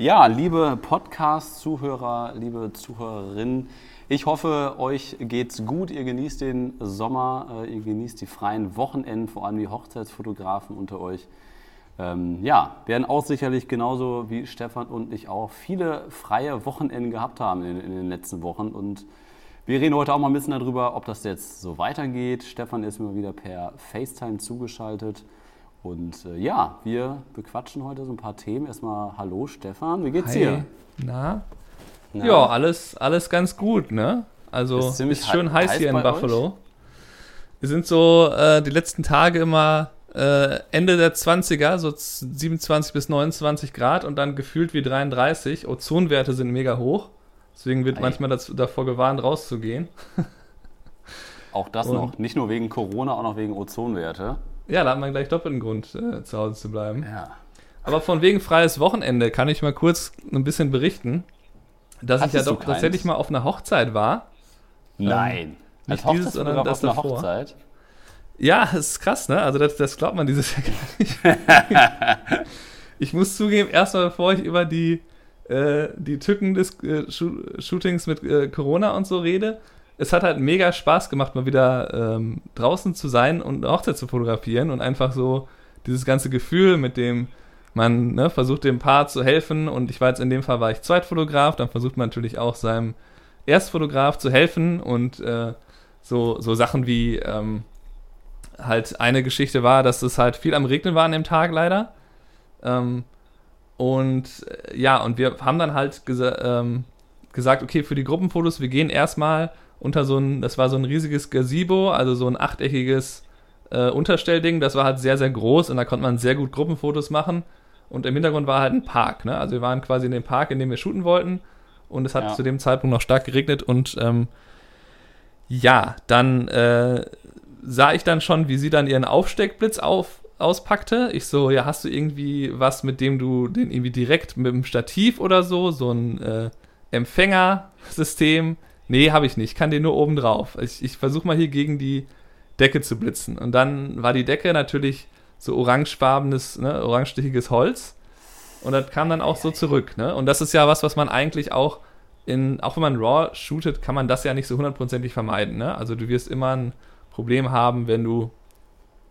Ja, liebe Podcast-Zuhörer, liebe Zuhörerinnen, ich hoffe, euch geht's gut. Ihr genießt den Sommer, äh, ihr genießt die freien Wochenenden, vor allem die Hochzeitsfotografen unter euch. Ähm, ja, werden auch sicherlich genauso wie Stefan und ich auch viele freie Wochenenden gehabt haben in, in den letzten Wochen. Und wir reden heute auch mal ein bisschen darüber, ob das jetzt so weitergeht. Stefan ist immer wieder per FaceTime zugeschaltet. Und äh, ja, wir bequatschen heute so ein paar Themen. Erstmal Hallo Stefan, wie geht's Hi. dir? Na? Na? Ja, alles, alles ganz gut, ne? Also Ist ist, schön hei- heiß heiß hier in Buffalo. Wir sind so äh, die letzten Tage immer äh, Ende der 20er, so z- 27 bis 29 Grad und dann gefühlt wie 33. Ozonwerte sind mega hoch. Deswegen wird Ei. manchmal dazu, davor gewarnt, rauszugehen. Auch das Und- noch. Nicht nur wegen Corona, auch noch wegen Ozonwerte. Ja, da hat man gleich doppelten Grund, äh, zu Hause zu bleiben. Ja. Aber von wegen freies Wochenende kann ich mal kurz ein bisschen berichten, dass ich ja Hattest doch tatsächlich mal auf einer Hochzeit war. Nein. nicht Als dieses, sondern das auf einer davor. Hochzeit. Ja, das ist krass, ne? Also das, das glaubt man dieses Jahr gar nicht. ich muss zugeben, erstmal bevor ich über die, äh, die Tücken des äh, Sho Shootings mit äh, Corona und so rede, es hat halt mega Spaß gemacht, mal wieder ähm, draußen zu sein und eine Hochzeit zu fotografieren und einfach so dieses ganze Gefühl, mit dem man ne, versucht, dem Paar zu helfen. Und ich war jetzt in dem Fall war ich Zweitfotograf, dann versucht man natürlich auch seinem Erstfotograf zu helfen und äh, so, so Sachen wie ähm, halt eine Geschichte war, dass es halt viel am Regnen war an dem Tag leider. Ähm, und äh, ja, und wir haben dann halt gesa ähm, gesagt, okay, für die Gruppenfotos, wir gehen erstmal unter so ein, das war so ein riesiges Gazebo, also so ein achteckiges äh, Unterstellding, das war halt sehr, sehr groß und da konnte man sehr gut Gruppenfotos machen. Und im Hintergrund war halt ein Park, ne? Also wir waren quasi in dem Park, in dem wir shooten wollten. Und es hat Ja. zu dem Zeitpunkt noch stark geregnet und ähm, ja, dann äh, sah ich dann schon, wie sie dann ihren Aufsteckblitz auf, auspackte. Ich so, ja, hast du irgendwie was, mit dem du den irgendwie direkt mit dem Stativ oder so, so ein äh, Empfängersystem? Nee, habe ich nicht. Ich kann den nur oben drauf. Ich, ich versuche mal hier gegen die Decke zu blitzen. Und dann war die Decke natürlich so orangefarbenes, ne, orangestichiges Holz. Und das kam dann auch so zurück, ne? Und das ist ja was, was man eigentlich auch in, auch wenn man RAW shootet, kann man das ja nicht so hundertprozentig vermeiden, ne? Also du wirst immer ein Problem haben, wenn du,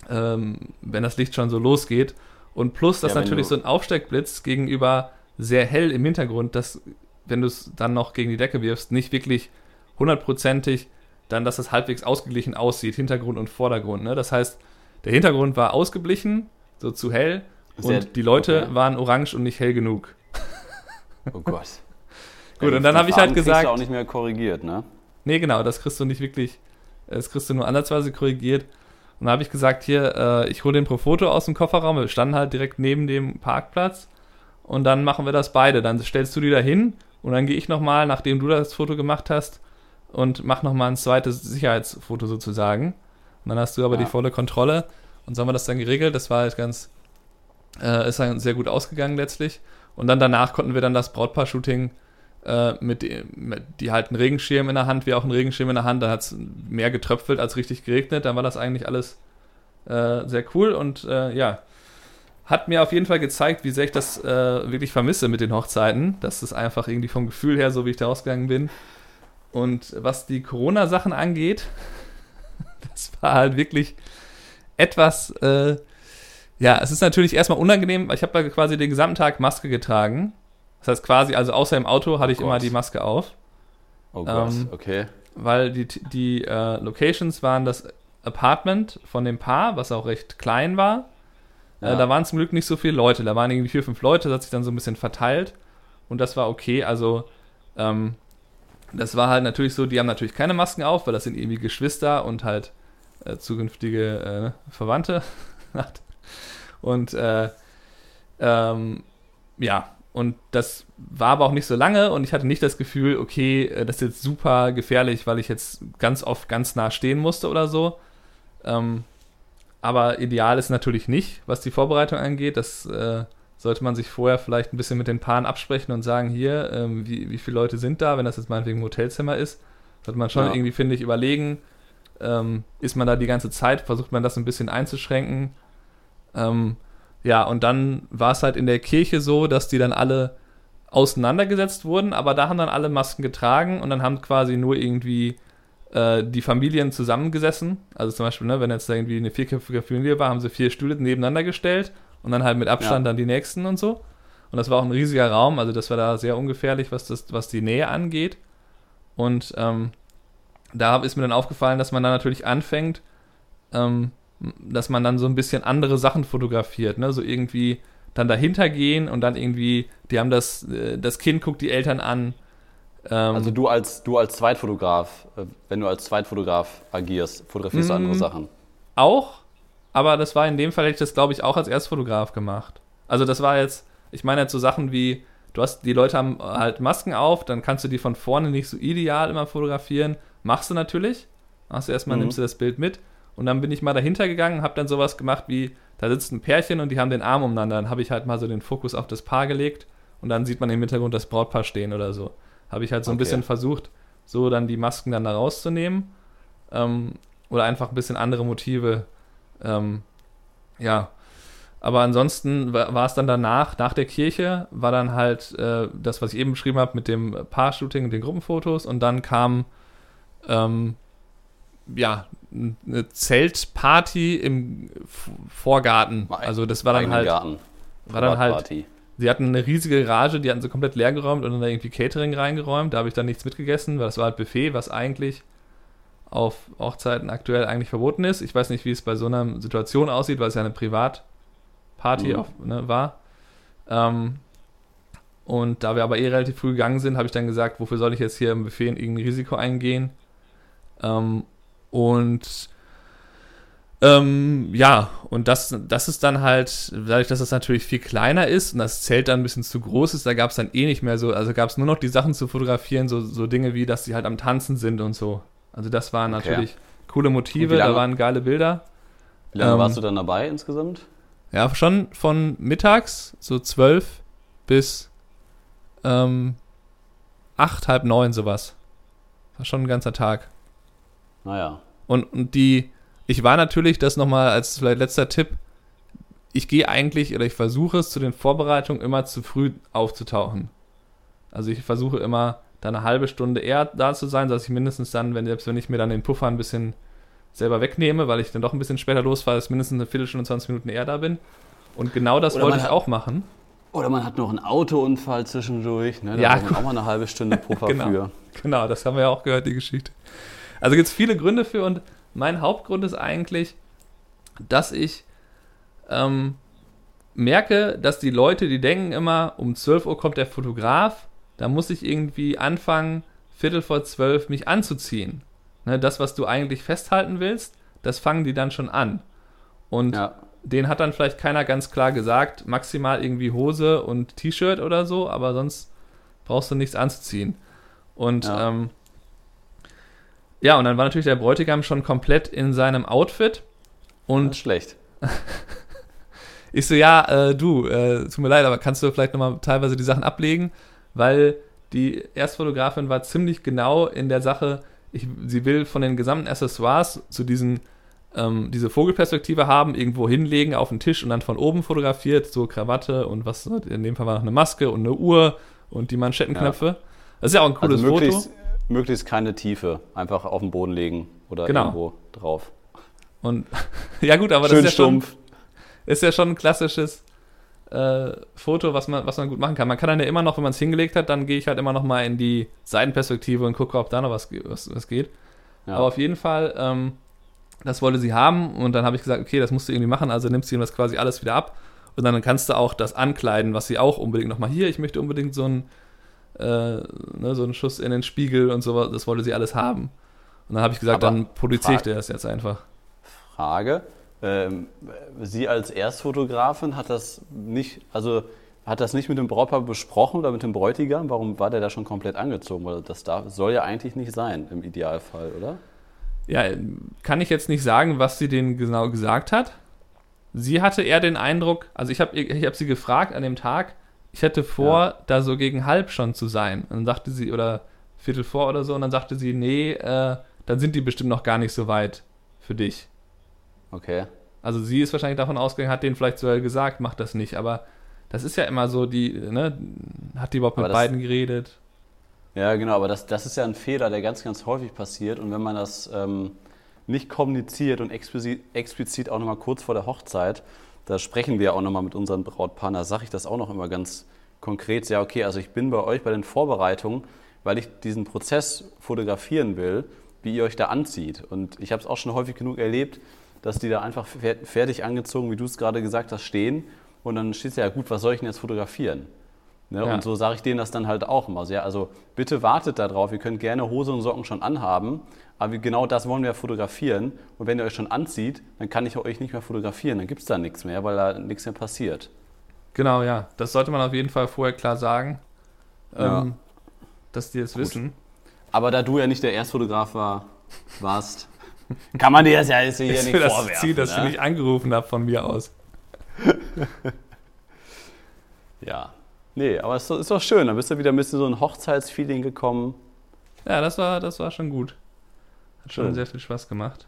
ähm, wenn das Licht schon so losgeht. Und plus, dass Ja, natürlich so ein Aufsteckblitz gegenüber sehr hell im Hintergrund, dass, wenn du es dann noch gegen die Decke wirfst, nicht wirklich hundertprozentig dann, dass es halbwegs ausgeglichen aussieht, Hintergrund und Vordergrund, ne? Das heißt, der Hintergrund war ausgeblichen, so zu hell, Sehr- und die Leute okay. waren orange und nicht hell genug. Oh Gott. Gut, Ja, und dann habe ich halt gesagt- Du auch nicht mehr korrigiert, ne? Nee, genau, das kriegst du nicht wirklich, das kriegst du nur ansatzweise korrigiert. Und dann habe ich gesagt, hier, äh, ich hole den Profoto aus dem Kofferraum. Wir standen halt direkt neben dem Parkplatz. Und dann machen wir das beide. Dann stellst du die da hin und dann gehe ich nochmal, nachdem du das Foto gemacht hast, und mach nochmal ein zweites Sicherheitsfoto sozusagen. Und dann hast du aber Ja. die volle Kontrolle. Und so haben wir das dann geregelt. Das war halt ganz, äh, ist dann sehr gut ausgegangen letztlich. Und dann danach konnten wir dann das Brautpaar-Shooting äh, mit, dem- mit die halt einen Regenschirm in der Hand, wie auch einen Regenschirm in der Hand, da hat es mehr getröpfelt als richtig geregnet, dann war das eigentlich alles äh, sehr cool und äh, ja, hat mir auf jeden Fall gezeigt, wie sehr ich das äh, wirklich vermisse mit den Hochzeiten, dass es einfach irgendwie vom Gefühl her, so wie ich da rausgegangen bin. Und was die Corona-Sachen angeht, das war halt wirklich etwas, äh, ja, es ist natürlich erstmal unangenehm, weil ich habe da quasi den gesamten Tag Maske getragen. Das heißt quasi, also außer im Auto hatte ich Oh immer die Maske auf, Oh Gott, Ähm, okay. weil die, die äh, Locations waren das Apartment von dem Paar, was auch recht klein war. Ja. Äh, da waren zum Glück nicht so viele Leute, da waren irgendwie vier, fünf Leute, das hat sich dann so ein bisschen verteilt und das war okay. Also, ähm, das war halt natürlich so, die haben natürlich keine Masken auf, weil das sind irgendwie Geschwister und halt äh, zukünftige äh, Verwandte. und äh, ähm, ja, und das war aber auch nicht so lange und ich hatte nicht das Gefühl, okay, äh, das ist jetzt super gefährlich, weil ich jetzt ganz oft ganz nah stehen musste oder so. Ähm, aber ideal ist natürlich nicht, was die Vorbereitung angeht. Das äh, sollte man sich vorher vielleicht ein bisschen mit den Paaren absprechen und sagen, hier, ähm, wie, wie viele Leute sind da, wenn das jetzt meinetwegen ein Hotelzimmer ist. Sollte man schon Ja. irgendwie, finde ich, überlegen, ähm, ist man da die ganze Zeit, versucht man das ein bisschen einzuschränken. Ähm, ja, und dann war es halt in der Kirche so, dass die dann alle auseinandergesetzt wurden, aber da haben dann alle Masken getragen und dann haben quasi nur irgendwie äh, die Familien zusammengesessen. Also zum Beispiel, ne, wenn jetzt da irgendwie eine vierköpfige Familie war, haben sie vier Stühle nebeneinander gestellt und dann halt mit Abstand ja. dann die nächsten und so. Und das war auch ein riesiger Raum, also das war da sehr ungefährlich, was, das, was die Nähe angeht. Und ähm, da ist mir dann aufgefallen, dass man dann natürlich anfängt, ähm, dass man dann so ein bisschen andere Sachen fotografiert, ne? So irgendwie dann dahinter gehen und dann irgendwie, die haben das, äh, das Kind guckt die Eltern an. Ähm, also du als, du als Zweitfotograf, äh, wenn du als Zweitfotograf agierst, fotografierst du andere mm, Sachen? Auch, aber das war in dem Fall, hätte ich das glaube ich auch als Erstfotograf gemacht. Also das war jetzt, ich meine jetzt so Sachen wie, du hast, die Leute haben halt Masken auf, dann kannst du die von vorne nicht so ideal immer fotografieren. Machst du natürlich. Machst du erstmal, mhm. nimmst du das Bild mit. Und dann bin ich mal dahinter gegangen, habe dann sowas gemacht wie, da sitzt ein Pärchen und die haben den Arm umeinander. Dann habe ich halt mal so den Fokus auf das Paar gelegt und dann sieht man im Hintergrund das Brautpaar stehen oder so. Habe ich halt so ein bisschen versucht, so dann die Masken dann da rauszunehmen. Ähm, oder einfach ein bisschen andere Motive. Ähm, ja, aber ansonsten war es dann danach, nach der Kirche, war dann halt äh, das, was ich eben beschrieben habe mit dem Paar-Shooting und den Gruppenfotos. Und dann kam ähm, ja eine Zeltparty im Vorgarten. Also das war dann halt. Garten. War dann halt. Sie hatten eine riesige Garage, die hatten sie komplett leer geräumt und dann da irgendwie Catering reingeräumt. Da habe ich dann nichts mitgegessen, weil das war halt Buffet, was eigentlich auf Hochzeiten aktuell eigentlich verboten ist. Ich weiß nicht, wie es bei so einer Situation aussieht, weil es ja eine Privat- Party mhm. auf, ne, war. Ähm, und da wir aber eh relativ früh gegangen sind, habe ich dann gesagt, wofür soll ich jetzt hier im Buffet in irgendein Risiko eingehen? Ähm, und ähm, ja, und das, das ist dann halt, dadurch, dass das natürlich viel kleiner ist und das Zelt dann ein bisschen zu groß ist, da gab es dann eh nicht mehr so, also gab es nur noch die Sachen zu fotografieren, so, so Dinge wie, dass sie halt am Tanzen sind und so. Also das waren okay. natürlich coole Motive, da waren geile Bilder. Wie lange ähm, warst du dann dabei insgesamt? Ja, schon von mittags, so zwölf, bis ähm, acht, halb neun, sowas. War schon ein ganzer Tag. Naja. Und, und die, ich war natürlich, das nochmal als vielleicht letzter Tipp, ich gehe eigentlich oder ich versuche es zu den Vorbereitungen immer zu früh aufzutauchen. Also ich versuche immer da eine halbe Stunde eher da zu sein, dass ich mindestens dann, wenn selbst wenn ich mir dann den Puffer ein bisschen selber wegnehme, weil ich dann doch ein bisschen später losfahre, dass mindestens eine Viertelstunde, 20 Minuten eher da bin. Und genau das oder wollte ich hat, auch machen. Oder man hat noch einen Autounfall zwischendurch, ne? Da ja, auch mal eine halbe Stunde Puffer genau, für. Genau, das haben wir ja auch gehört, die Geschichte. Also gibt es viele Gründe für und mein Hauptgrund ist eigentlich, dass ich ähm, merke, dass die Leute, die denken immer, um 12 Uhr kommt der Fotograf, da muss ich irgendwie anfangen, Viertel vor zwölf mich anzuziehen. Ne, das, was du eigentlich festhalten willst, das fangen die dann schon an. Und ja. den hat dann vielleicht keiner ganz klar gesagt, maximal irgendwie Hose und T-Shirt oder so, aber sonst brauchst du nichts anzuziehen. Und ja. Ähm, ja, und dann war natürlich der Bräutigam schon komplett in seinem Outfit. Und schlecht. ich so, ja, äh, du, äh, tut mir leid, aber kannst du vielleicht nochmal teilweise die Sachen ablegen? Weil die Erstfotografin war ziemlich genau in der Sache, ich, sie will von den gesamten Accessoires zu diesen ähm, diese Vogelperspektive haben, irgendwo hinlegen auf den Tisch und dann von oben fotografiert, so Krawatte und was, in dem Fall war noch eine Maske und eine Uhr und die Manschettenknöpfe. Ja. Das ist ja auch ein cooles also möglichst, Foto. Möglichst keine Tiefe, einfach auf den Boden legen oder genau. irgendwo drauf. Und ja gut, aber Schön das ist ja, stumpf. schon, ist ja schon ein klassisches äh, Foto, was man, was man gut machen kann. Man kann dann ja immer noch, wenn man es hingelegt hat, dann gehe ich halt immer noch mal in die Seitenperspektive und gucke, ob da noch was, was, was geht. Ja. Aber auf jeden Fall, ähm, das wollte sie haben und dann habe ich gesagt, okay, das musst du irgendwie machen, also nimmst du ihm das quasi alles wieder ab und dann kannst du auch das ankleiden, was sie auch unbedingt noch mal hier, ich möchte unbedingt so einen, äh, ne, so einen Schuss in den Spiegel und so, das wollte sie alles haben. Und dann habe ich gesagt, Aber dann produziere ich dir das jetzt einfach. Frage, ähm, sie als Erstfotografin hat das nicht, also hat das nicht mit dem Brautpaar besprochen oder mit dem Bräutigam? Warum war der da schon komplett angezogen? Weil das darf, soll ja eigentlich nicht sein im Idealfall, oder? Ja, kann ich jetzt nicht sagen, was sie denen genau gesagt hat. Sie hatte eher den Eindruck, also ich habe ich hab sie gefragt an dem Tag, ich hätte vor, ja. da so gegen halb schon zu sein. Und dann sagte sie, oder Viertel vor oder so, und dann sagte sie, nee, äh, dann sind die bestimmt noch gar nicht so weit für dich. Okay. Also sie ist wahrscheinlich davon ausgegangen, hat denen vielleicht sogar gesagt, mach das nicht, aber das ist ja immer so, die, ne, hat die überhaupt mit Aber das- beiden geredet? Ja, genau, aber das, das ist ja ein Fehler, der ganz, ganz häufig passiert. Und wenn man das ähm, nicht kommuniziert und explizit, explizit auch nochmal kurz vor der Hochzeit, da sprechen wir auch nochmal mit unseren Brautpaaren, da sage ich das auch noch immer ganz konkret. Ja, okay, also ich bin bei euch bei den Vorbereitungen, weil ich diesen Prozess fotografieren will, wie ihr euch da anzieht. Und ich habe es auch schon häufig genug erlebt, dass die da einfach fer- fertig angezogen, wie du es gerade gesagt hast, stehen. Und dann steht ja, gut, was soll ich denn jetzt fotografieren? Ne? Ja. Und so sage ich denen das dann halt auch immer. So, Ja, also bitte wartet da drauf, ihr könnt gerne Hose und Socken schon anhaben, aber genau das wollen wir fotografieren. Und wenn ihr euch schon anzieht, dann kann ich euch nicht mehr fotografieren, dann gibt es da nichts mehr, weil da nichts mehr passiert. Genau, ja. Das sollte man auf jeden Fall vorher klar sagen. Ja. Ähm, dass die es wissen. Aber da du ja nicht der Erstfotograf war, warst, kann man dir das ja jetzt hier ist nicht das vorwerfen. Ziel, dass ne? ich angerufen habe von mir aus. Ja. Nee, aber es ist doch- ist doch schön, dann bist du wieder ein bisschen so ein Hochzeitsfeeling gekommen. Ja, das war, das war schon gut. Hat schon Schön. sehr viel Spaß gemacht.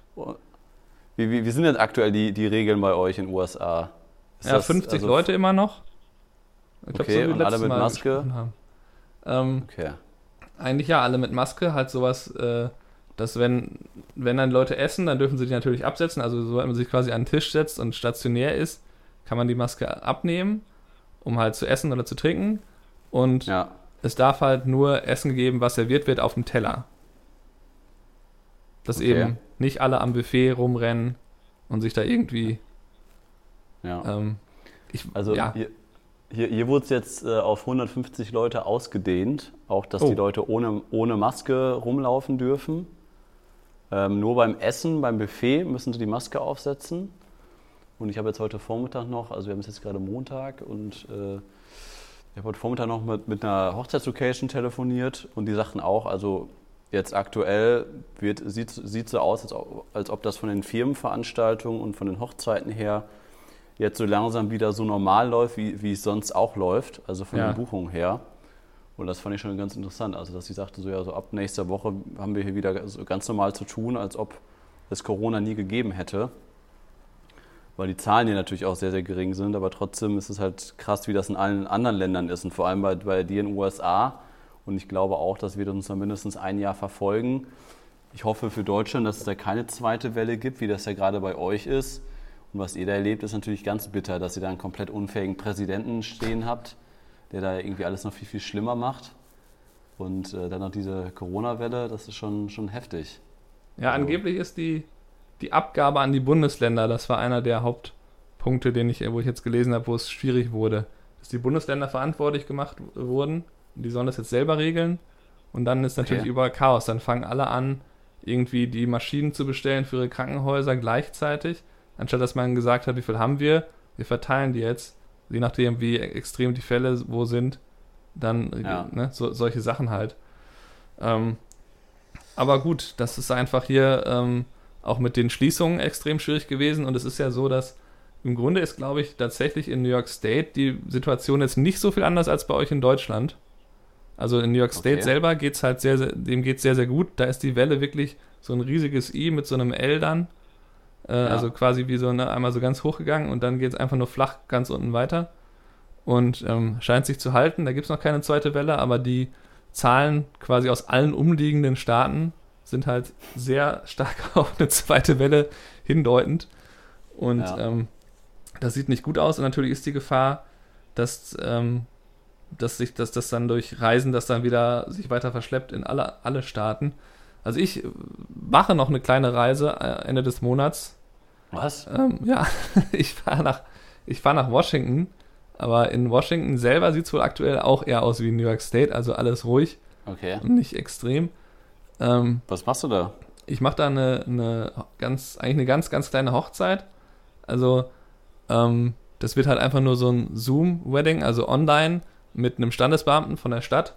Wie, wie, wie sind denn aktuell die, die Regeln bei euch in den USA? Ist ja, das- 50 also- Leute immer noch. Ich glaub, Okay, wie und alle mit Mal Maske? Ähm, Okay. eigentlich ja, alle mit Maske. Halt sowas, äh, dass wenn, wenn dann Leute essen, dann dürfen sie die natürlich absetzen. Also sobald man sich quasi an den Tisch setzt und stationär ist, kann man die Maske abnehmen, um halt zu essen oder zu trinken. Und Ja. es darf halt nur Essen geben, was serviert wird auf dem Teller. Dass Okay. eben nicht alle am Buffet rumrennen und sich da irgendwie. ja. Ähm, ich, Also ja, hier, hier, hier wurde es jetzt äh, auf 150 Leute ausgedehnt, auch dass Oh. die Leute ohne, ohne Maske rumlaufen dürfen. Ähm, nur beim Essen, beim Buffet müssen sie die Maske aufsetzen. Und ich habe jetzt heute Vormittag noch, also wir haben es jetzt gerade Montag und äh, ich habe heute Vormittag noch mit, mit einer Hochzeitslocation telefoniert und die sagten auch, also jetzt aktuell wird, sieht, sieht so aus, als ob, als ob das von den Firmenveranstaltungen und von den Hochzeiten her jetzt so langsam wieder so normal läuft, wie, wie es sonst auch läuft, also von Ja. den Buchungen her. Und das fand ich schon ganz interessant. Also, dass sie sagte, so ja, so ab nächster Woche haben wir hier wieder ganz normal zu tun, als ob es Corona nie gegeben hätte. Weil die Zahlen hier natürlich auch sehr, sehr gering sind, aber trotzdem ist es halt krass, wie das in allen anderen Ländern ist und vor allem bei, bei dir in den USA. Und ich glaube auch, das wird uns dann mindestens ein Jahr verfolgen. Ich hoffe für Deutschland, dass es da keine zweite Welle gibt, wie das ja gerade bei euch ist. Und was ihr da erlebt, ist natürlich ganz bitter, dass ihr da einen komplett unfähigen Präsidenten stehen habt, der da irgendwie alles noch viel, viel schlimmer macht. Und äh, dann noch diese Corona-Welle, das ist schon, schon heftig. ja, angeblich ist die, die Abgabe an die Bundesländer, das war einer der Hauptpunkte, den ich, wo ich jetzt gelesen habe, wo es schwierig wurde. Dass die Bundesländer verantwortlich gemacht wurden, die sollen das jetzt selber regeln. Und dann ist natürlich Okay. überall Chaos. Dann fangen alle an, irgendwie die Maschinen zu bestellen für ihre Krankenhäuser gleichzeitig, anstatt dass man gesagt hat, wie viel haben wir, wir verteilen die jetzt, je nachdem, wie extrem die Fälle wo sind, dann Ja. ne, so, solche Sachen halt. Ähm, aber gut, das ist einfach hier ähm, auch mit den Schließungen extrem schwierig gewesen und es ist ja so, dass im Grunde ist, glaube ich, tatsächlich in New York State die Situation jetzt nicht so viel anders als bei euch in Deutschland. Also in New York State Okay. selber geht es halt sehr, sehr, dem geht sehr, sehr gut. Da ist die Welle wirklich so ein riesiges I mit so einem L dann. Äh, Also quasi wie so ne, einmal so ganz hochgegangen und dann geht es einfach nur flach ganz unten weiter. Und ähm, scheint sich zu halten. Da gibt es noch keine zweite Welle, aber die Zahlen quasi aus allen umliegenden Staaten sind halt sehr stark auf eine zweite Welle hindeutend. Und Ja. ähm, das sieht nicht gut aus. Und natürlich ist die Gefahr, dass, ähm, dass sich dass das dann durch Reisen das dann wieder sich weiter verschleppt in alle, alle Staaten. Also ich mache noch eine kleine Reise äh, Ende des Monats. Was? Ähm, ja, ich fahre nach, ich fahr nach Washington. Aber in Washington selber sieht es wohl aktuell auch eher aus wie New York State. Also alles ruhig Okay. und nicht extrem. Ähm, Was machst du da? ich mache da eine, eine ganz, eigentlich eine ganz, ganz kleine Hochzeit. Also, ähm, das wird halt einfach nur so ein Zoom-Wedding, also online mit einem Standesbeamten von der Stadt.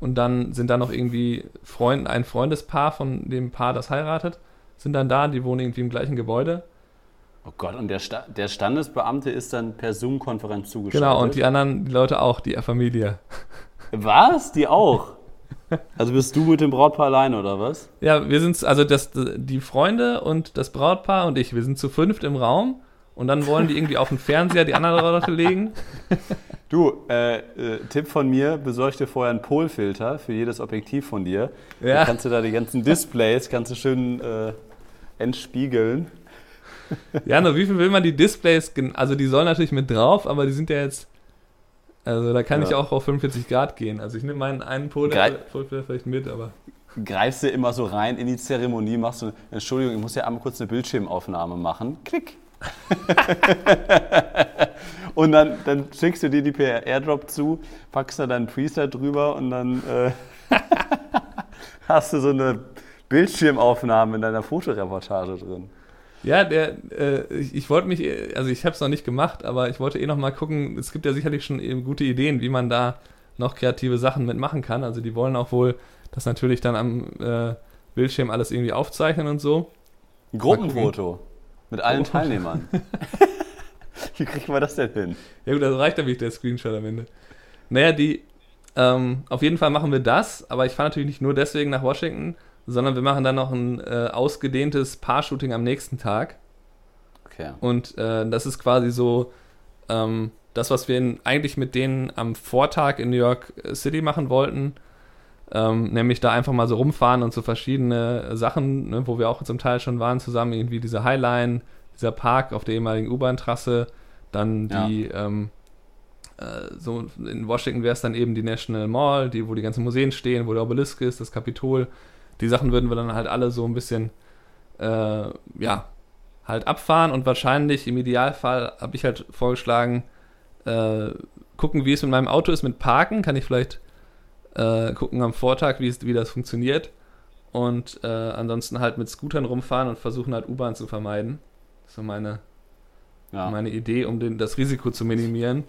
Und dann sind da noch irgendwie Freund, ein Freundespaar von dem Paar, das heiratet, sind dann da, die wohnen irgendwie im gleichen Gebäude. Oh Gott, und der, Sta der Standesbeamte ist dann per Zoom-Konferenz zugeschaltet? Genau, und die anderen die Leute auch, die Familie. Was? Die auch? Also bist du mit dem Brautpaar allein oder was? Ja, wir sind, also das, die Freunde und das Brautpaar und ich, wir sind zu fünft im Raum und dann wollen die irgendwie auf den Fernseher die anderen Leute legen. Du, äh, äh, Tipp von mir, besorg dir vorher einen Polfilter für jedes Objektiv von dir. Ja. Dann kannst du da die ganzen Displays, kannst du schön äh, entspiegeln. Ja, nur wie viel will man die Displays, also die sollen natürlich mit drauf, aber die sind ja jetzt, also da kann Ja. ich auch auf 45 Grad gehen. Also ich nehme meinen einen Pol Polfilter vielleicht mit, aber Greifst du immer so rein in die Zeremonie, machst du, Entschuldigung, ich muss ja einmal kurz eine Bildschirmaufnahme machen. Klick. und dann, dann schickst du dir die per Airdrop zu, packst da deinen Preset drüber und dann äh, hast du so eine Bildschirmaufnahme in deiner Fotoreportage drin. Ja, der, äh, ich, ich wollte mich, also ich habe es noch nicht gemacht, aber ich wollte eh noch mal gucken, es gibt ja sicherlich schon eben gute Ideen, wie man da noch kreative Sachen mitmachen kann. Also die wollen auch wohl das natürlich dann am äh, Bildschirm alles irgendwie aufzeichnen und so. Ein Gruppenfoto mit allen Gruppenfoto. Teilnehmern. Wie kriegt man das denn hin? Ja gut, das reicht ja nicht der Screenshot am Ende. Naja, die, ähm, auf jeden Fall machen wir das, aber ich fahre natürlich nicht nur deswegen nach Washington, sondern wir machen dann noch ein äh, ausgedehntes Paar-Shooting am nächsten Tag. Okay. Und äh, das ist quasi so ähm, das, was wir in, eigentlich mit denen am Vortag in New York City machen wollten. Ähm, nämlich da einfach mal so rumfahren und so verschiedene Sachen, ne, wo wir auch zum Teil schon waren, zusammen irgendwie diese Highline, dieser Park auf der ehemaligen U-Bahn-Trasse, dann Ja. die, ähm, äh, so in Washington wäre es dann eben die National Mall, die, wo die ganzen Museen stehen, wo der Obelisk ist, das Kapitol. Die Sachen würden wir dann halt alle so ein bisschen, äh, ja, halt abfahren und wahrscheinlich im Idealfall habe ich halt vorgeschlagen, äh, gucken, wie es mit meinem Auto ist mit Parken. Kann ich vielleicht äh, gucken am Vortag, wie, es, wie das funktioniert. Und äh, ansonsten halt mit Scootern rumfahren und versuchen halt U-Bahn zu vermeiden. Das ist so meine, Ja. meine Idee, um den, das Risiko zu minimieren.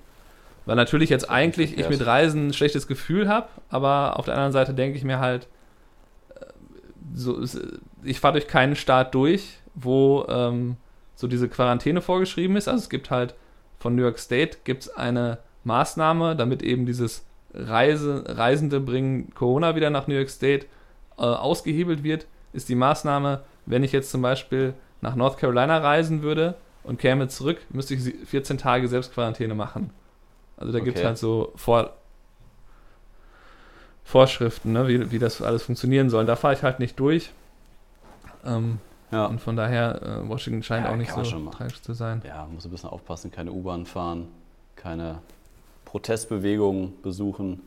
Weil natürlich jetzt eigentlich ich mit Reisen ein schlechtes Gefühl habe, aber auf der anderen Seite denke ich mir halt, äh, so, ich fahre durch keinen Staat durch, wo ähm, so diese Quarantäne vorgeschrieben ist. Also es gibt halt von New York State gibt es eine Maßnahme, damit eben dieses Reise, Reisende bringen Corona wieder nach New York State äh, ausgehebelt wird, ist die Maßnahme, wenn ich jetzt zum Beispiel nach North Carolina reisen würde und käme zurück, müsste ich sie- 14 Tage Selbstquarantäne machen. Also da gibt es Okay. halt so Vor Vorschriften, ne, wie, wie das alles funktionieren soll. Da fahre ich halt nicht durch. Ähm, Ja. Und von daher, äh, Washington scheint Ja, auch nicht so tragisch zu sein. Ja, muss ein bisschen aufpassen, keine U-Bahn fahren, keine Protestbewegungen besuchen.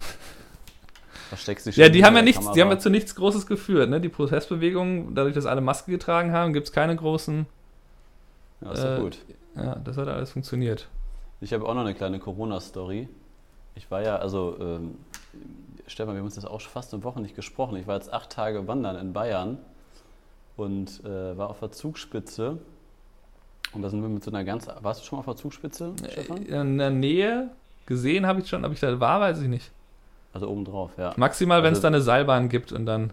Versteckst dich Ja, die haben ja nichts, die haben ja Kamera. zu nichts Großes geführt, ne? Die Protestbewegungen, dadurch, dass alle Maske getragen haben, gibt es keine großen. Ja, ist ja äh, gut. Ja, das hat alles funktioniert. Ich habe auch noch eine kleine Corona-Story. Ich war ja, also, ähm, Stefan, wir haben uns das auch schon fast eine Woche nicht gesprochen. Ich war jetzt acht Tage wandern in Bayern und äh, war auf der Zugspitze. Und da sind wir mit so einer ganz. Warst du schon mal auf der Zugspitze, Stefan? Äh, In der Nähe gesehen habe ich schon, ob ich da war, weiß ich nicht. Also obendrauf, ja. Maximal, wenn es Also- da eine Seilbahn gibt und dann.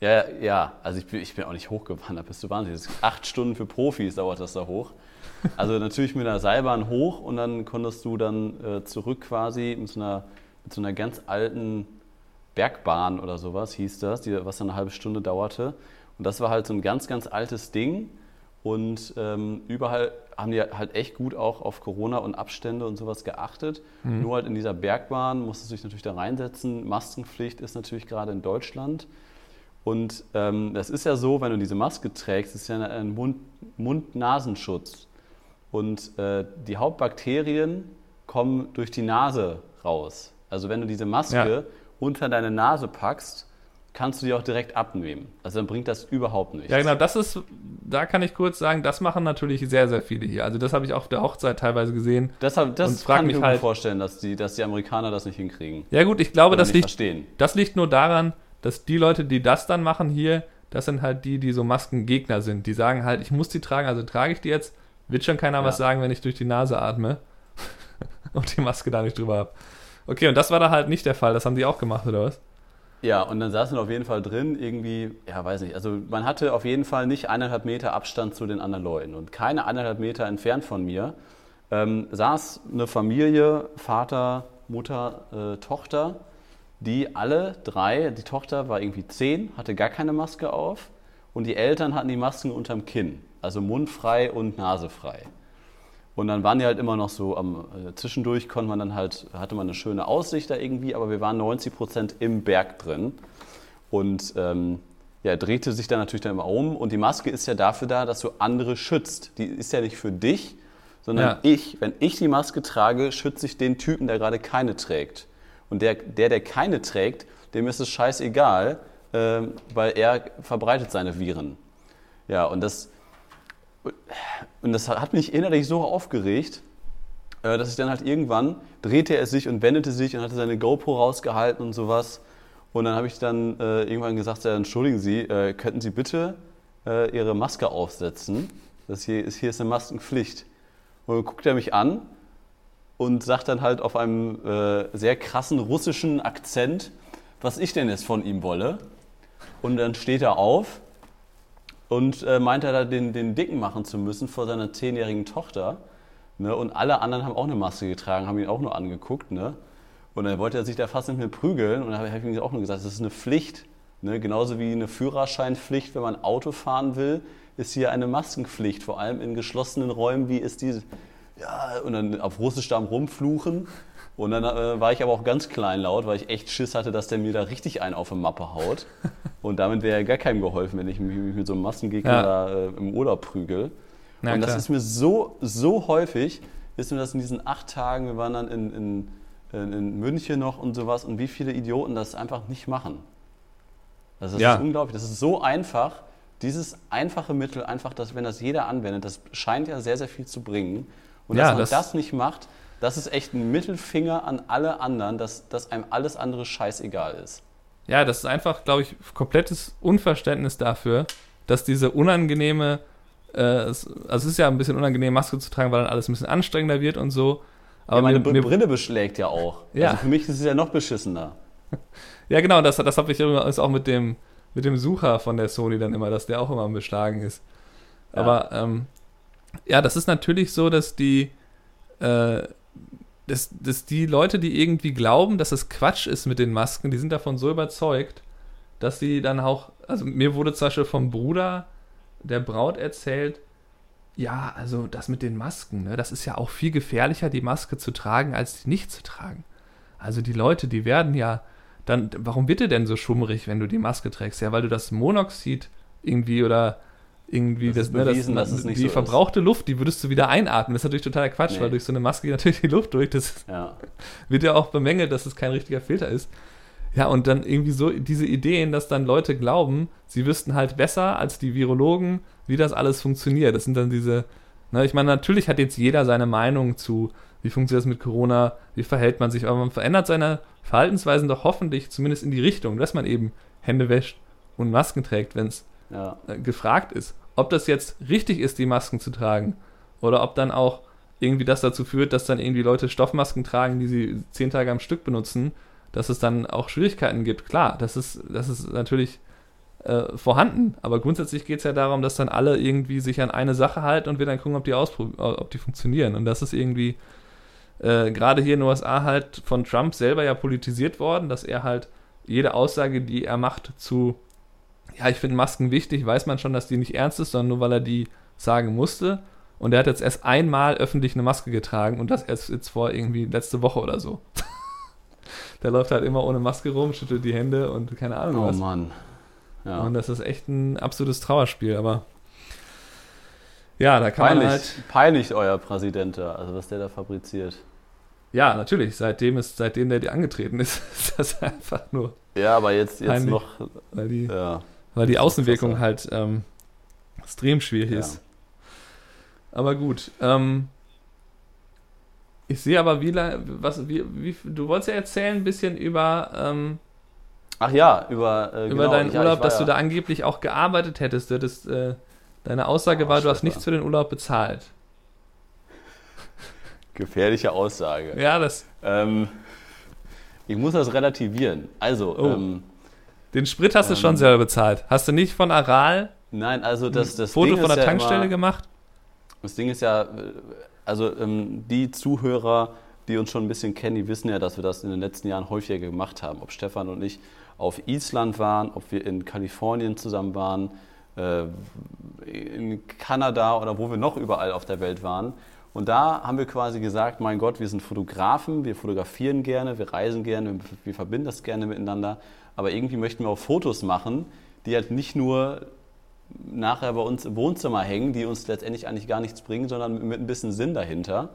Ja, ja, also ich bin, ich bin auch nicht hochgewandert, bist du wahnsinnig. Acht Stunden für Profis dauert das da hoch. Also natürlich mit einer Seilbahn hoch und dann konntest du dann äh, zurück quasi mit so, einer, mit so einer ganz alten Bergbahn oder sowas hieß das, die, was dann eine halbe Stunde dauerte. Und das war halt so ein ganz, ganz altes Ding. Und ähm, überall haben die halt echt gut auch auf Corona und Abstände und sowas geachtet. Nur halt in dieser Bergbahn musstest du dich natürlich da reinsetzen. Maskenpflicht ist natürlich gerade in Deutschland. Und ähm, das ist ja so, wenn du diese Maske trägst, ist ja ein Mund- Mund-Nasenschutz. Und äh, die Hauptbakterien kommen durch die Nase raus. Also wenn du diese Maske Ja. unter deine Nase packst, kannst du die auch direkt abnehmen. Also dann bringt das überhaupt nichts. Ja, genau, das ist, da kann ich kurz sagen, das machen natürlich sehr, sehr viele hier. Also das habe ich auf der Hochzeit teilweise gesehen. Deshalb, Und das kann mich ich mir halt- vorstellen, dass die, dass die Amerikaner das nicht hinkriegen. Ja gut, ich glaube, das liegt, verstehen. das liegt nur daran, dass die Leute, die das dann machen hier, das sind halt die, die so Maskengegner sind. Die sagen halt, ich muss die tragen, also trage ich die jetzt. Wird schon keiner Ja. was sagen, wenn ich durch die Nase atme und die Maske da nicht drüber habe. Okay, und das war da halt nicht der Fall. Das haben die auch gemacht, oder was? Ja, und dann saßen wir auf jeden Fall drin, irgendwie, ja, weiß nicht, also man hatte auf jeden Fall nicht eineinhalb Meter Abstand zu den anderen Leuten. Und keine eineinhalb Meter entfernt von mir ähm, saß eine Familie, Vater, Mutter, äh, Tochter, die alle drei, die Tochter war irgendwie zehn, hatte gar keine Maske auf und die Eltern hatten die Masken unterm Kinn. Also mundfrei und nasefrei. Und dann waren die halt immer noch so am äh, zwischendurch konnte man dann halt, hatte man eine schöne Aussicht da irgendwie, aber wir waren 90 Prozent im Berg drin. Und ähm, ja, drehte sich dann natürlich dann immer um. Und die Maske ist ja dafür da, dass du andere schützt. Die ist ja nicht für dich, sondern Ja. ich, wenn ich die Maske trage, schütze ich den Typen, der gerade keine trägt. Und der, der, der keine trägt, dem ist es scheißegal, ähm, weil er verbreitet seine Viren. Ja, und das, und das hat mich innerlich so aufgeregt, äh, dass ich dann halt irgendwann drehte er sich und wendete sich und hatte seine GoPro rausgehalten und sowas. Und dann habe ich dann äh, irgendwann gesagt, ja, entschuldigen Sie, äh, könnten Sie bitte äh, Ihre Maske aufsetzen? Das hier ist, hier ist eine Maskenpflicht. Und dann guckt er mich an und sagt dann halt auf einem äh, sehr krassen russischen Akzent, was ich denn jetzt von ihm wolle. Und dann steht er auf und äh, meint er da den, den Dicken machen zu müssen vor seiner zehnjährigen Tochter. Ne? Und alle anderen haben auch eine Maske getragen, haben ihn auch nur angeguckt. Ne? Und dann wollte er sich da fast nicht mehr prügeln. Und dann habe ich ihm auch nur gesagt, das ist eine Pflicht. Ne? Genauso wie eine Führerscheinpflicht, wenn man Auto fahren will, ist hier eine Maskenpflicht. Vor allem in geschlossenen Räumen, wie ist diese. Ja, und dann auf Russisch da rumfluchen. Und dann äh, war ich aber auch ganz kleinlaut, weil ich echt Schiss hatte, dass der mir da richtig einen auf die Mappe haut. Und damit wäre ja gar keinem geholfen, wenn ich mich mit so einem Massengegner Ja. da äh, im Urlaub prügel. Na und das klar. ist mir so, so häufig, ist mir das in diesen acht Tagen, wir waren dann in, in, in, in München noch und sowas, und wie viele Idioten das einfach nicht machen. Also das Ja. ist unglaublich. Das ist so einfach. Dieses einfache Mittel, einfach, dass wenn das jeder anwendet, das scheint ja sehr, sehr viel zu bringen. Und Ja, dass man das- das, nicht macht, das ist echt ein Mittelfinger an alle anderen, dass, dass einem alles andere scheißegal ist. Ja, das ist einfach, glaube ich, komplettes Unverständnis dafür, dass diese unangenehme, äh, es, also es ist ja ein bisschen unangenehm, Maske zu tragen, weil dann alles ein bisschen anstrengender wird und so. Aber ja, meine mir, mir, Brille beschlägt ja auch. Ja. Also für mich ist es ja noch beschissener. ja, genau, das, das habe ich immer, ist auch mit dem, mit dem Sucher von der Sony dann immer, dass der auch immer am Beschlagen ist. Ja. Aber ähm, ja, das ist natürlich so, dass die, äh, dass, dass die Leute, die irgendwie glauben, dass es Quatsch ist mit den Masken, die sind davon so überzeugt, dass sie dann auch, also mir wurde zum Beispiel vom Bruder der Braut erzählt, ja, also das mit den Masken, ne, das ist ja auch viel gefährlicher, die Maske zu tragen, als die nicht zu tragen. Also die Leute, die werden ja dann, warum dir denn so schummrig, wenn du die Maske trägst? Ja, weil du das Monoxid irgendwie oder irgendwie Das das, ist ne, bewiesen, dass es nicht die so ist. verbrauchte Luft, die würdest du wieder einatmen. Das ist natürlich totaler Quatsch, Nee. weil durch so eine Maske geht natürlich die Luft durch. Das Ja. wird ja auch bemängelt, dass es kein richtiger Filter ist. Ja, und dann irgendwie so diese Ideen, dass dann Leute glauben, sie wüssten halt besser als die Virologen, wie das alles funktioniert. Das sind dann diese, ne, ich meine, natürlich hat jetzt jeder seine Meinung zu, wie funktioniert das mit Corona, wie verhält man sich, aber man verändert seine Verhaltensweisen doch hoffentlich zumindest in die Richtung, dass man eben Hände wäscht und Masken trägt, wenn es ja. äh, gefragt ist. Ob das jetzt richtig ist, die Masken zu tragen, oder ob dann auch irgendwie das dazu führt, dass dann irgendwie Leute Stoffmasken tragen, die sie zehn Tage am Stück benutzen, dass es dann auch Schwierigkeiten gibt. Klar, das ist, das ist natürlich äh, vorhanden, aber grundsätzlich geht es ja darum, dass dann alle irgendwie sich an eine Sache halten und wir dann gucken, ob die, ob die funktionieren. Und das ist irgendwie äh, gerade hier in den USA halt von Trump selber ja politisiert worden, dass er halt jede Aussage, die er macht, zu ja, ich finde Masken wichtig, weiß man schon, dass die nicht ernst ist, sondern nur weil er die sagen musste. Und er hat jetzt erst einmal öffentlich eine Maske getragen und das erst jetzt vor irgendwie letzte Woche oder so. Der läuft halt immer ohne Maske rum, schüttelt die Hände und keine Ahnung Oh was. Mann. Ja. Und das ist echt ein absolutes Trauerspiel, aber ja, da kann man Peinlich, halt, peinlich euer Präsident da, also was der da fabriziert. ja, natürlich, seitdem ist, seitdem der dir angetreten ist, ist das einfach nur, Ja, aber jetzt, jetzt Peinlich. noch, weil die, ja. Weil die Außenwirkung halt ähm, extrem schwierig Ja. ist. Aber gut. Ähm, ich sehe aber, wie, was, wie, wie, du wolltest ja erzählen ein bisschen über, ähm, Ach ja, über, äh, über genau, deinen ich- Urlaub, dass du ja, da angeblich auch gearbeitet hättest. Du hättest, äh, deine Aussage Oh, war, du hast nichts für den Urlaub bezahlt. Gefährliche Aussage. Ja, das, Ähm, ich muss das relativieren. Also, Oh. ähm, den Sprit hast du Ähm, schon selber bezahlt. Hast du nicht von Aral nein, also das, das Foto Ding von der ja Tankstelle immer, gemacht? Das Ding ist ja, äh, also ähm, die Zuhörer, die uns schon ein bisschen kennen, die wissen ja, dass wir das in den letzten Jahren häufiger gemacht haben. Ob Stefan und ich auf Island waren, ob wir in Kalifornien zusammen waren, äh, in Kanada oder wo wir noch überall auf der Welt waren. Und da haben wir quasi gesagt, mein Gott, wir sind Fotografen, wir fotografieren gerne, wir reisen gerne, wir verbinden das gerne miteinander, aber irgendwie möchten wir auch Fotos machen, die halt nicht nur nachher bei uns im Wohnzimmer hängen, die uns letztendlich eigentlich gar nichts bringen, sondern mit ein bisschen Sinn dahinter.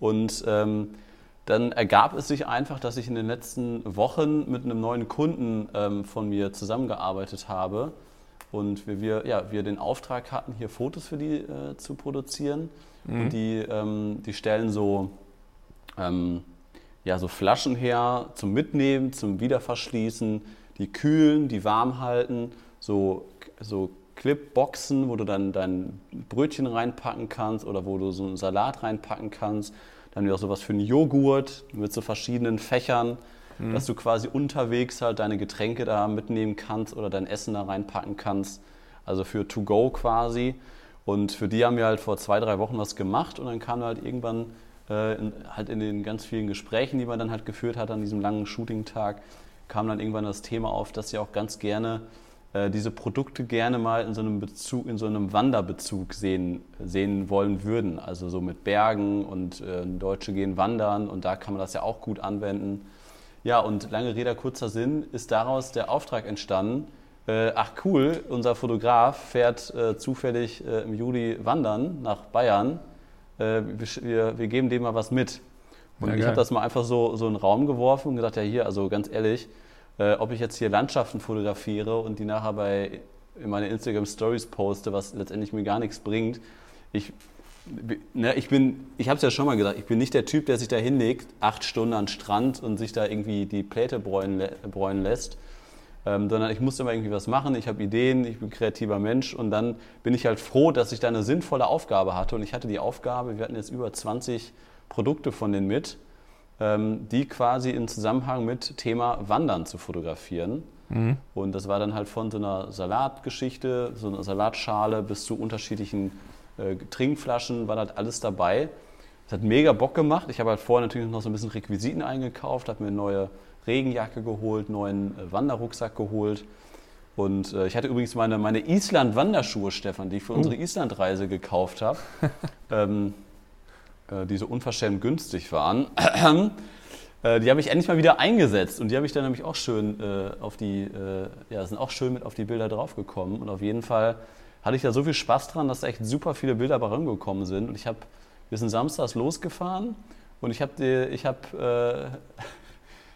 Und ähm, dann ergab es sich einfach, dass ich in den letzten Wochen mit einem neuen Kunden ähm, von mir zusammengearbeitet habe und wir, wir, ja, wir den Auftrag hatten, hier Fotos für die äh, zu produzieren. Mhm. Und die, ähm, die stellen so, ähm, ja, so Flaschen her zum Mitnehmen, zum Wiederverschließen, die kühlen, die warm halten, so, so Clipboxen, wo du dann dein Brötchen reinpacken kannst oder wo du so einen Salat reinpacken kannst. Dann wieder sowas für einen Joghurt mit so verschiedenen Fächern, mhm. dass du quasi unterwegs halt deine Getränke da mitnehmen kannst oder dein Essen da reinpacken kannst. Also für To Go quasi. Und für die haben wir halt vor zwei, drei Wochen was gemacht und dann kam halt irgendwann äh, in, halt in den ganz vielen Gesprächen, die man dann halt geführt hat an diesem langen Shooting-Tag, kam dann irgendwann das Thema auf, dass sie auch ganz gerne äh, diese Produkte gerne mal in so einem Bezug, in so einem Wanderbezug sehen, sehen wollen würden. Also so mit Bergen und äh, Deutsche gehen wandern und da kann man das ja auch gut anwenden. Ja, und lange Rede, kurzer Sinn, ist daraus der Auftrag entstanden, äh, ach cool, unser Fotograf fährt äh, zufällig äh, im Juli wandern nach Bayern. Äh, wir, wir geben dem mal was mit. Und ja, ich habe das mal einfach so, so in den Raum geworfen und gesagt, ja hier, also ganz ehrlich, äh, ob ich jetzt hier Landschaften fotografiere und die nachher bei in meine Instagram Stories poste, was letztendlich mir gar nichts bringt. Ich, ne, ich bin, ich habe es ja schon mal gesagt, ich bin nicht der Typ, der sich da hinlegt, acht Stunden an den Strand und sich da irgendwie die Pläte bräunen, bräunen lässt, ähm, sondern ich muss immer irgendwie was machen. Ich habe Ideen, ich bin ein kreativer Mensch und dann bin ich halt froh, dass ich da eine sinnvolle Aufgabe hatte und ich hatte die Aufgabe, wir hatten jetzt über 20 Produkte von denen mit ähm, die quasi in Zusammenhang mit Thema Wandern zu fotografieren. Mhm. Und das war dann halt von so einer Salatgeschichte, so einer Salatschale bis zu unterschiedlichen äh, Trinkflaschen, war halt alles dabei. Es hat mega Bock gemacht. Ich habe halt vorher natürlich noch so ein bisschen Requisiten eingekauft, habe mir neue Regenjacke geholt, neuen äh, Wanderrucksack geholt. Und äh, ich hatte übrigens meine, meine Island-Wanderschuhe, Stefan, die ich für uh. unsere Island-Reise gekauft habe. ähm, äh, die so unverschämt günstig waren. Äh, die habe ich endlich mal wieder eingesetzt und die habe ich dann nämlich auch schön äh, auf die, äh, ja, sind auch schön mit auf die Bilder draufgekommen. Und auf jeden Fall hatte ich da so viel Spaß dran, dass da echt super viele Bilder bei rumgekommen sind. Und ich habe, wir sind samstags losgefahren und ich habe ich hab, äh,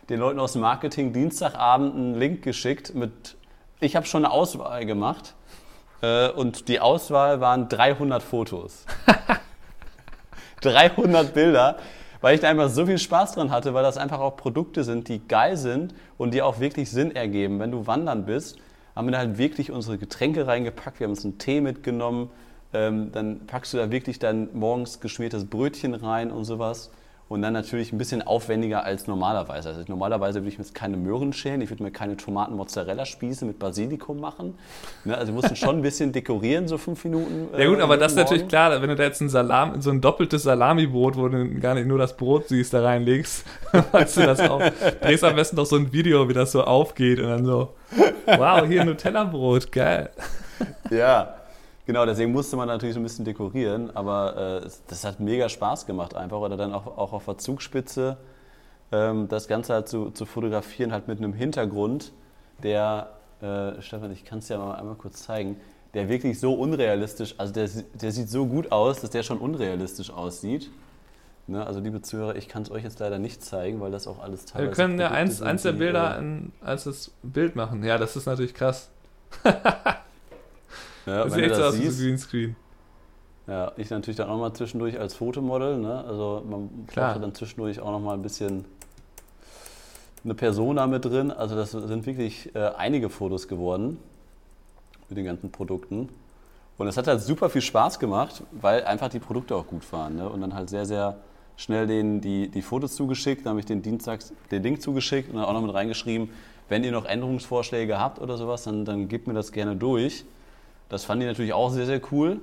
den Leuten aus dem Marketing Dienstagabend einen Link geschickt mit, ich habe schon eine Auswahl gemacht äh, und die Auswahl waren 300 Fotos. 300 Bilder, weil ich da einfach so viel Spaß dran hatte, weil das einfach auch Produkte sind, die geil sind und die auch wirklich Sinn ergeben. Wenn du wandern bist, haben wir da halt wirklich unsere Getränke reingepackt, wir haben uns einen Tee mitgenommen, ähm, dann packst du da wirklich dein morgens geschmiertes Brötchen rein und sowas und dann natürlich ein bisschen aufwendiger als normalerweise. Also normalerweise würde ich mir jetzt keine Möhren schälen, ich würde mir keine Tomaten-Mozzarella-Spieße mit Basilikum machen. Ne? Also wir mussten schon ein bisschen dekorieren, so fünf Minuten. Äh, ja gut, aber das ist natürlich klar, wenn du da jetzt ein Salam, so ein doppeltes Salami-Brot, wo du gar nicht nur das Brot siehst, da reinlegst, weißt du das auch. Drehst am besten doch so ein Video, wie das so aufgeht und dann so, wow, hier ein Nutella-Brot, geil. Ja, Genau, deswegen musste man natürlich so ein bisschen dekorieren, aber äh, das hat mega Spaß gemacht einfach. Oder dann auch, auch auf der Zugspitze ähm, das Ganze halt zu, zu, fotografieren, halt mit einem Hintergrund, der, äh, Stefan, ich kann es dir mal einmal kurz zeigen, der wirklich so unrealistisch, also der, der sieht so gut aus, dass der schon unrealistisch aussieht. Ne, also liebe Zuhörer, ich kann es euch jetzt leider nicht zeigen, weil das auch alles teilweise... Wir können ja eins, eins der Bilder äh, als das Bild machen. Ja, das ist natürlich krass. Ja, das sieht echt aus wie so Greenscreen. Ja, ich natürlich dann auch mal zwischendurch als Fotomodel. Ne? Also man Klar. braucht dann zwischendurch auch noch mal ein bisschen eine Persona mit drin. Also das sind wirklich äh, einige Fotos geworden mit den ganzen Produkten. Und es hat halt super viel Spaß gemacht, weil einfach die Produkte auch gut waren. Ne? Und dann halt sehr, sehr schnell denen die, die Fotos zugeschickt. Dann habe ich den Dienstag den Link zugeschickt und dann auch noch mit reingeschrieben, wenn ihr noch Änderungsvorschläge habt oder sowas, dann, dann gebt mir das gerne durch. Das fand ich natürlich auch sehr, sehr cool,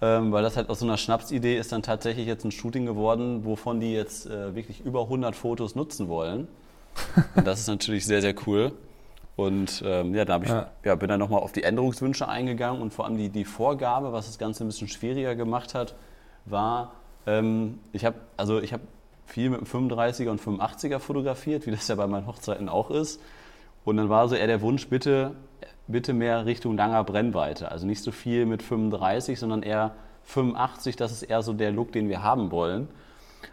ähm, weil das halt aus so einer Schnapsidee ist dann tatsächlich jetzt ein Shooting geworden, wovon die jetzt äh, wirklich über 100 Fotos nutzen wollen. Und das ist natürlich sehr, sehr cool. Und ähm, ja, da ich, ja. ja. bin dann nochmal auf die Änderungswünsche eingegangen und vor allem die, die Vorgabe, was das Ganze ein bisschen schwieriger gemacht hat, war, ähm, ich habe also ich viel mit dem 35er und 85er fotografiert, wie das ja bei meinen Hochzeiten auch ist. Und dann war so eher der Wunsch, bitte, bitte mehr Richtung langer Brennweite. Also nicht so viel mit 35, sondern eher 85, das ist eher so der Look, den wir haben wollen.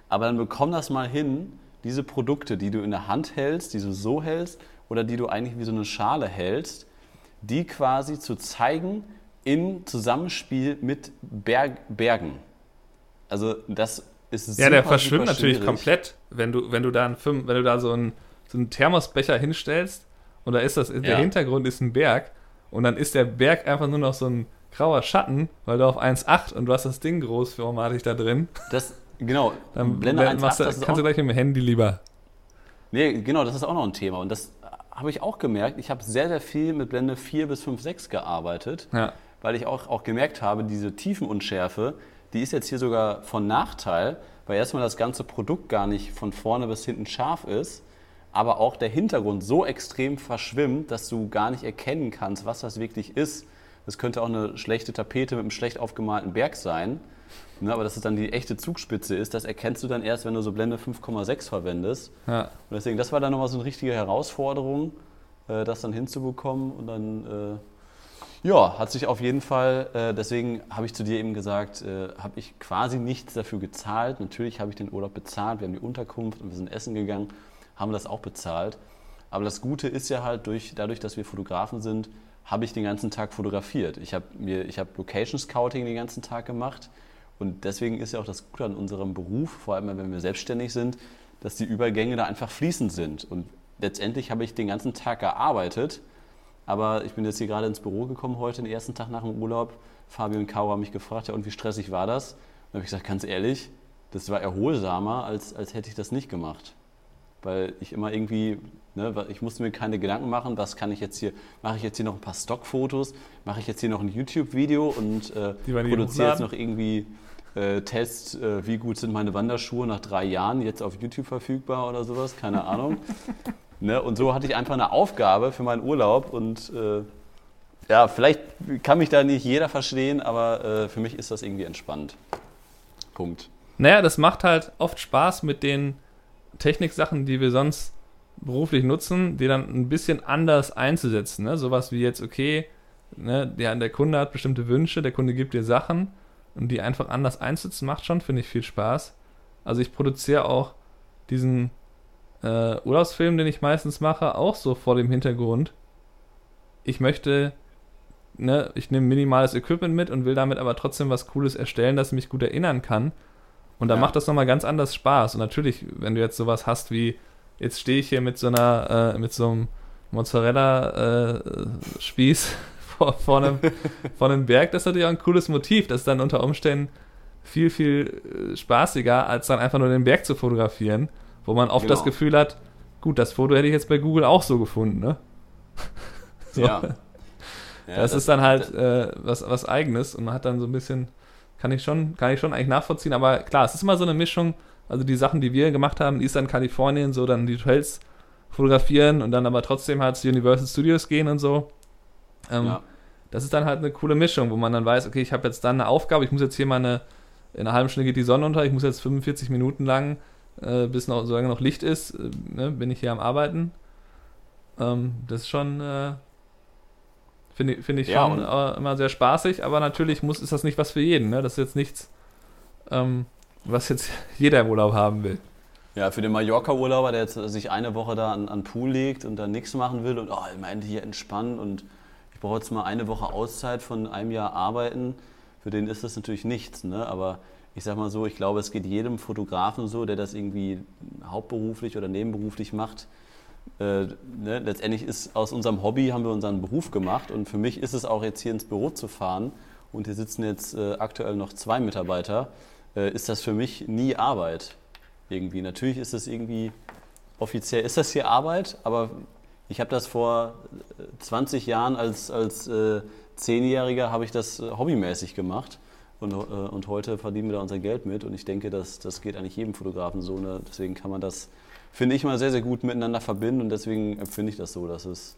Aber dann bekomm das mal hin, diese Produkte, die du in der Hand hältst, die du so hältst oder die du eigentlich wie so eine Schale hältst, die quasi zu zeigen im Zusammenspiel mit Berg, Bergen. Also das ist super, Ja, der verschwimmt natürlich komplett, wenn du, wenn du da, einen, wenn du da so, einen, so einen Thermosbecher hinstellst und da ist das, der ja. Hintergrund ist ein Berg und dann ist der Berg einfach nur noch so ein grauer Schatten, weil du auf 1,8 und du hast das Ding großformatig da drin. Das, genau. Dann Blende 1,8, machst du, kannst du gleich mit dem Handy lieber. Nee, genau, das ist auch noch ein Thema. Und das habe ich auch gemerkt. Ich habe sehr, sehr viel mit Blende 4 bis 5,6 gearbeitet, ja. weil ich auch, auch gemerkt habe, diese Tiefenunschärfe, die ist jetzt hier sogar von Nachteil, weil erstmal das ganze Produkt gar nicht von vorne bis hinten scharf ist, aber auch der Hintergrund so extrem verschwimmt, dass du gar nicht erkennen kannst, was das wirklich ist. Das könnte auch eine schlechte Tapete mit einem schlecht aufgemalten Berg sein. Ne, aber dass es dann die echte Zugspitze ist, das erkennst du dann erst, wenn du so Blende 5,6 verwendest. Ja. Und deswegen, das war dann nochmal so eine richtige Herausforderung, äh, das dann hinzubekommen. Und dann, äh, ja, hat sich auf jeden Fall, äh, deswegen habe ich zu dir eben gesagt, äh, habe ich quasi nichts dafür gezahlt. Natürlich habe ich den Urlaub bezahlt, wir haben die Unterkunft und wir sind essen gegangen, haben das auch bezahlt. Aber das Gute ist ja halt, durch, dadurch, dass wir Fotografen sind, habe ich den ganzen Tag fotografiert. Ich habe hab Location Scouting den ganzen Tag gemacht und deswegen ist ja auch das Gute an unserem Beruf, vor allem wenn wir selbstständig sind, dass die Übergänge da einfach fließend sind. Und letztendlich habe ich den ganzen Tag gearbeitet, aber ich bin jetzt hier gerade ins Büro gekommen heute, den ersten Tag nach dem Urlaub. Und Caro haben mich gefragt, ja, und wie stressig war das? Und dann habe ich gesagt, ganz ehrlich, das war erholsamer, als, als hätte ich das nicht gemacht. Weil ich immer irgendwie Ne, ich musste mir keine Gedanken machen, was kann ich jetzt hier, mache ich jetzt hier noch ein paar Stockfotos, mache ich jetzt hier noch ein YouTube-Video und äh, produziere jetzt noch irgendwie äh, Test, äh, wie gut sind meine Wanderschuhe nach drei Jahren jetzt auf YouTube verfügbar oder sowas, keine Ahnung. ne, und so hatte ich einfach eine Aufgabe für meinen Urlaub und äh, ja, vielleicht kann mich da nicht jeder verstehen, aber äh, für mich ist das irgendwie entspannt. Punkt. Naja, das macht halt oft Spaß mit den Techniksachen, die wir sonst beruflich nutzen, die dann ein bisschen anders einzusetzen. Ne? Sowas wie jetzt, okay, ne, der, der Kunde hat bestimmte Wünsche, der Kunde gibt dir Sachen und die einfach anders einzusetzen, macht schon, finde ich, viel Spaß. Also ich produziere auch diesen äh, Urlaubsfilm, den ich meistens mache, auch so vor dem Hintergrund. Ich möchte, ne, ich nehme minimales Equipment mit und will damit aber trotzdem was Cooles erstellen, das mich gut erinnern kann. Und da ja. macht das nochmal ganz anders Spaß. Und natürlich, wenn du jetzt sowas hast wie jetzt stehe ich hier mit so einer, äh, mit so einem Mozzarella-Spieß äh, vor, vor, einem, vor einem Berg. Das ist natürlich auch ein cooles Motiv. Das ist dann unter Umständen viel, viel äh, spaßiger, als dann einfach nur den Berg zu fotografieren, wo man oft genau. das Gefühl hat, gut, das Foto hätte ich jetzt bei Google auch so gefunden, ne? so. Ja. ja. das, das, ist dann halt äh, was, was Eigenes und man hat dann so ein bisschen, kann ich schon, kann ich schon eigentlich nachvollziehen, aber klar, es ist immer so eine Mischung, also die Sachen, die wir gemacht haben, Eastern Kalifornien, so dann die Hotels fotografieren und dann aber trotzdem halt zu Universal Studios gehen und so. Ähm, ja. Das ist dann halt eine coole Mischung, wo man dann weiß, okay, ich habe jetzt dann eine Aufgabe, ich muss jetzt hier mal eine, in einer halben Stunde geht die Sonne unter, ich muss jetzt 45 Minuten lang, äh, bis noch, solange noch Licht ist, äh, ne, bin ich hier am Arbeiten. Ähm, das ist schon, äh, finde find ich ja, schon äh, immer sehr spaßig, aber natürlich muss, ist das nicht was für jeden, ne? Das ist jetzt nichts, ähm, was jetzt jeder im Urlaub haben will. Ja, für den Mallorca-Urlauber, der jetzt sich eine Woche da an, an Pool legt und dann nichts machen will und oh, ich meine hier entspannen und ich brauche jetzt mal eine Woche Auszeit von einem Jahr arbeiten, für den ist das natürlich nichts. Ne? Aber ich sag mal so, ich glaube, es geht jedem Fotografen so, der das irgendwie hauptberuflich oder nebenberuflich macht. Äh, ne? Letztendlich ist aus unserem Hobby haben wir unseren Beruf gemacht und für mich ist es auch jetzt hier ins Büro zu fahren und hier sitzen jetzt äh, aktuell noch zwei Mitarbeiter äh, ist das für mich nie Arbeit. Irgendwie. Natürlich ist das irgendwie, offiziell ist das hier Arbeit, aber ich habe das vor 20 äh, Jahren als, als äh, Zehnjähriger habe ich das äh, hobbymäßig gemacht. Und, und heute verdienen wir da unser Geld mit. Und ich denke, dass, das geht eigentlich jedem Fotografen so. Ne? Deswegen kann man das, finde ich, mal sehr, sehr gut miteinander verbinden. Und deswegen empfinde ich das so, dass es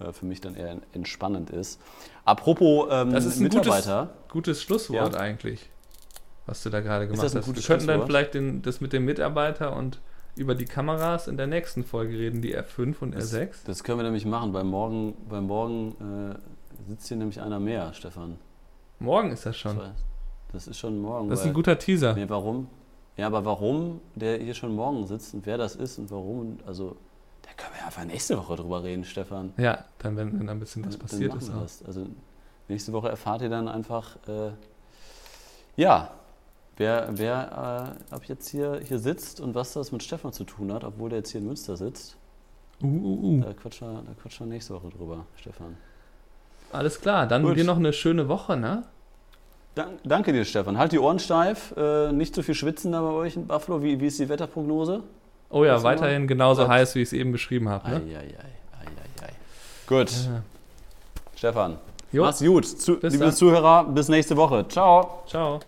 äh, für mich dann eher entspannend ist. Apropos ähm, Das ist ein Mitarbeiter. gutes, gutes Schlusswort Ja. eigentlich, was du da gerade gemacht hast. Wir könnten dann vielleicht den, das mit dem Mitarbeiter und über die Kameras in der nächsten Folge reden, die R5 und R6. Das können wir nämlich machen, weil morgen, weil morgen äh, sitzt hier nämlich einer mehr, Stefan. Morgen ist das schon. Das ist schon morgen. Das ist ein guter Teaser. Nee, warum? Ja, aber warum der hier schon morgen sitzt und wer das ist und warum, also da können wir einfach nächste Woche drüber reden, Stefan. Ja, dann, wenn, wenn da ein bisschen was passiert dann ist. wir das. Also nächste Woche erfahrt ihr dann einfach, äh, ja, wer, wer äh, ab jetzt hier, hier sitzt und was das mit Stefan zu tun hat, obwohl der jetzt hier in Münster sitzt. Uh, uh, uh. Da quatschen wir, da quatschen wir nächste Woche drüber, Stefan. Alles klar, dann Gut. dir noch eine schöne Woche, ne? Dank, danke dir, Stefan. Halt die Ohren steif, äh, nicht zu viel schwitzen da bei euch in Buffalo. Wie, wie ist die Wetterprognose? Oh ja, Was weiterhin genauso Bleibt- heiß, wie ich es eben beschrieben habe. Ne? Gut, Ja. Stefan. Jo, Mach's gut. Zu, Bis liebe dann. Zuhörer, bis nächste Woche. Ciao. ciao.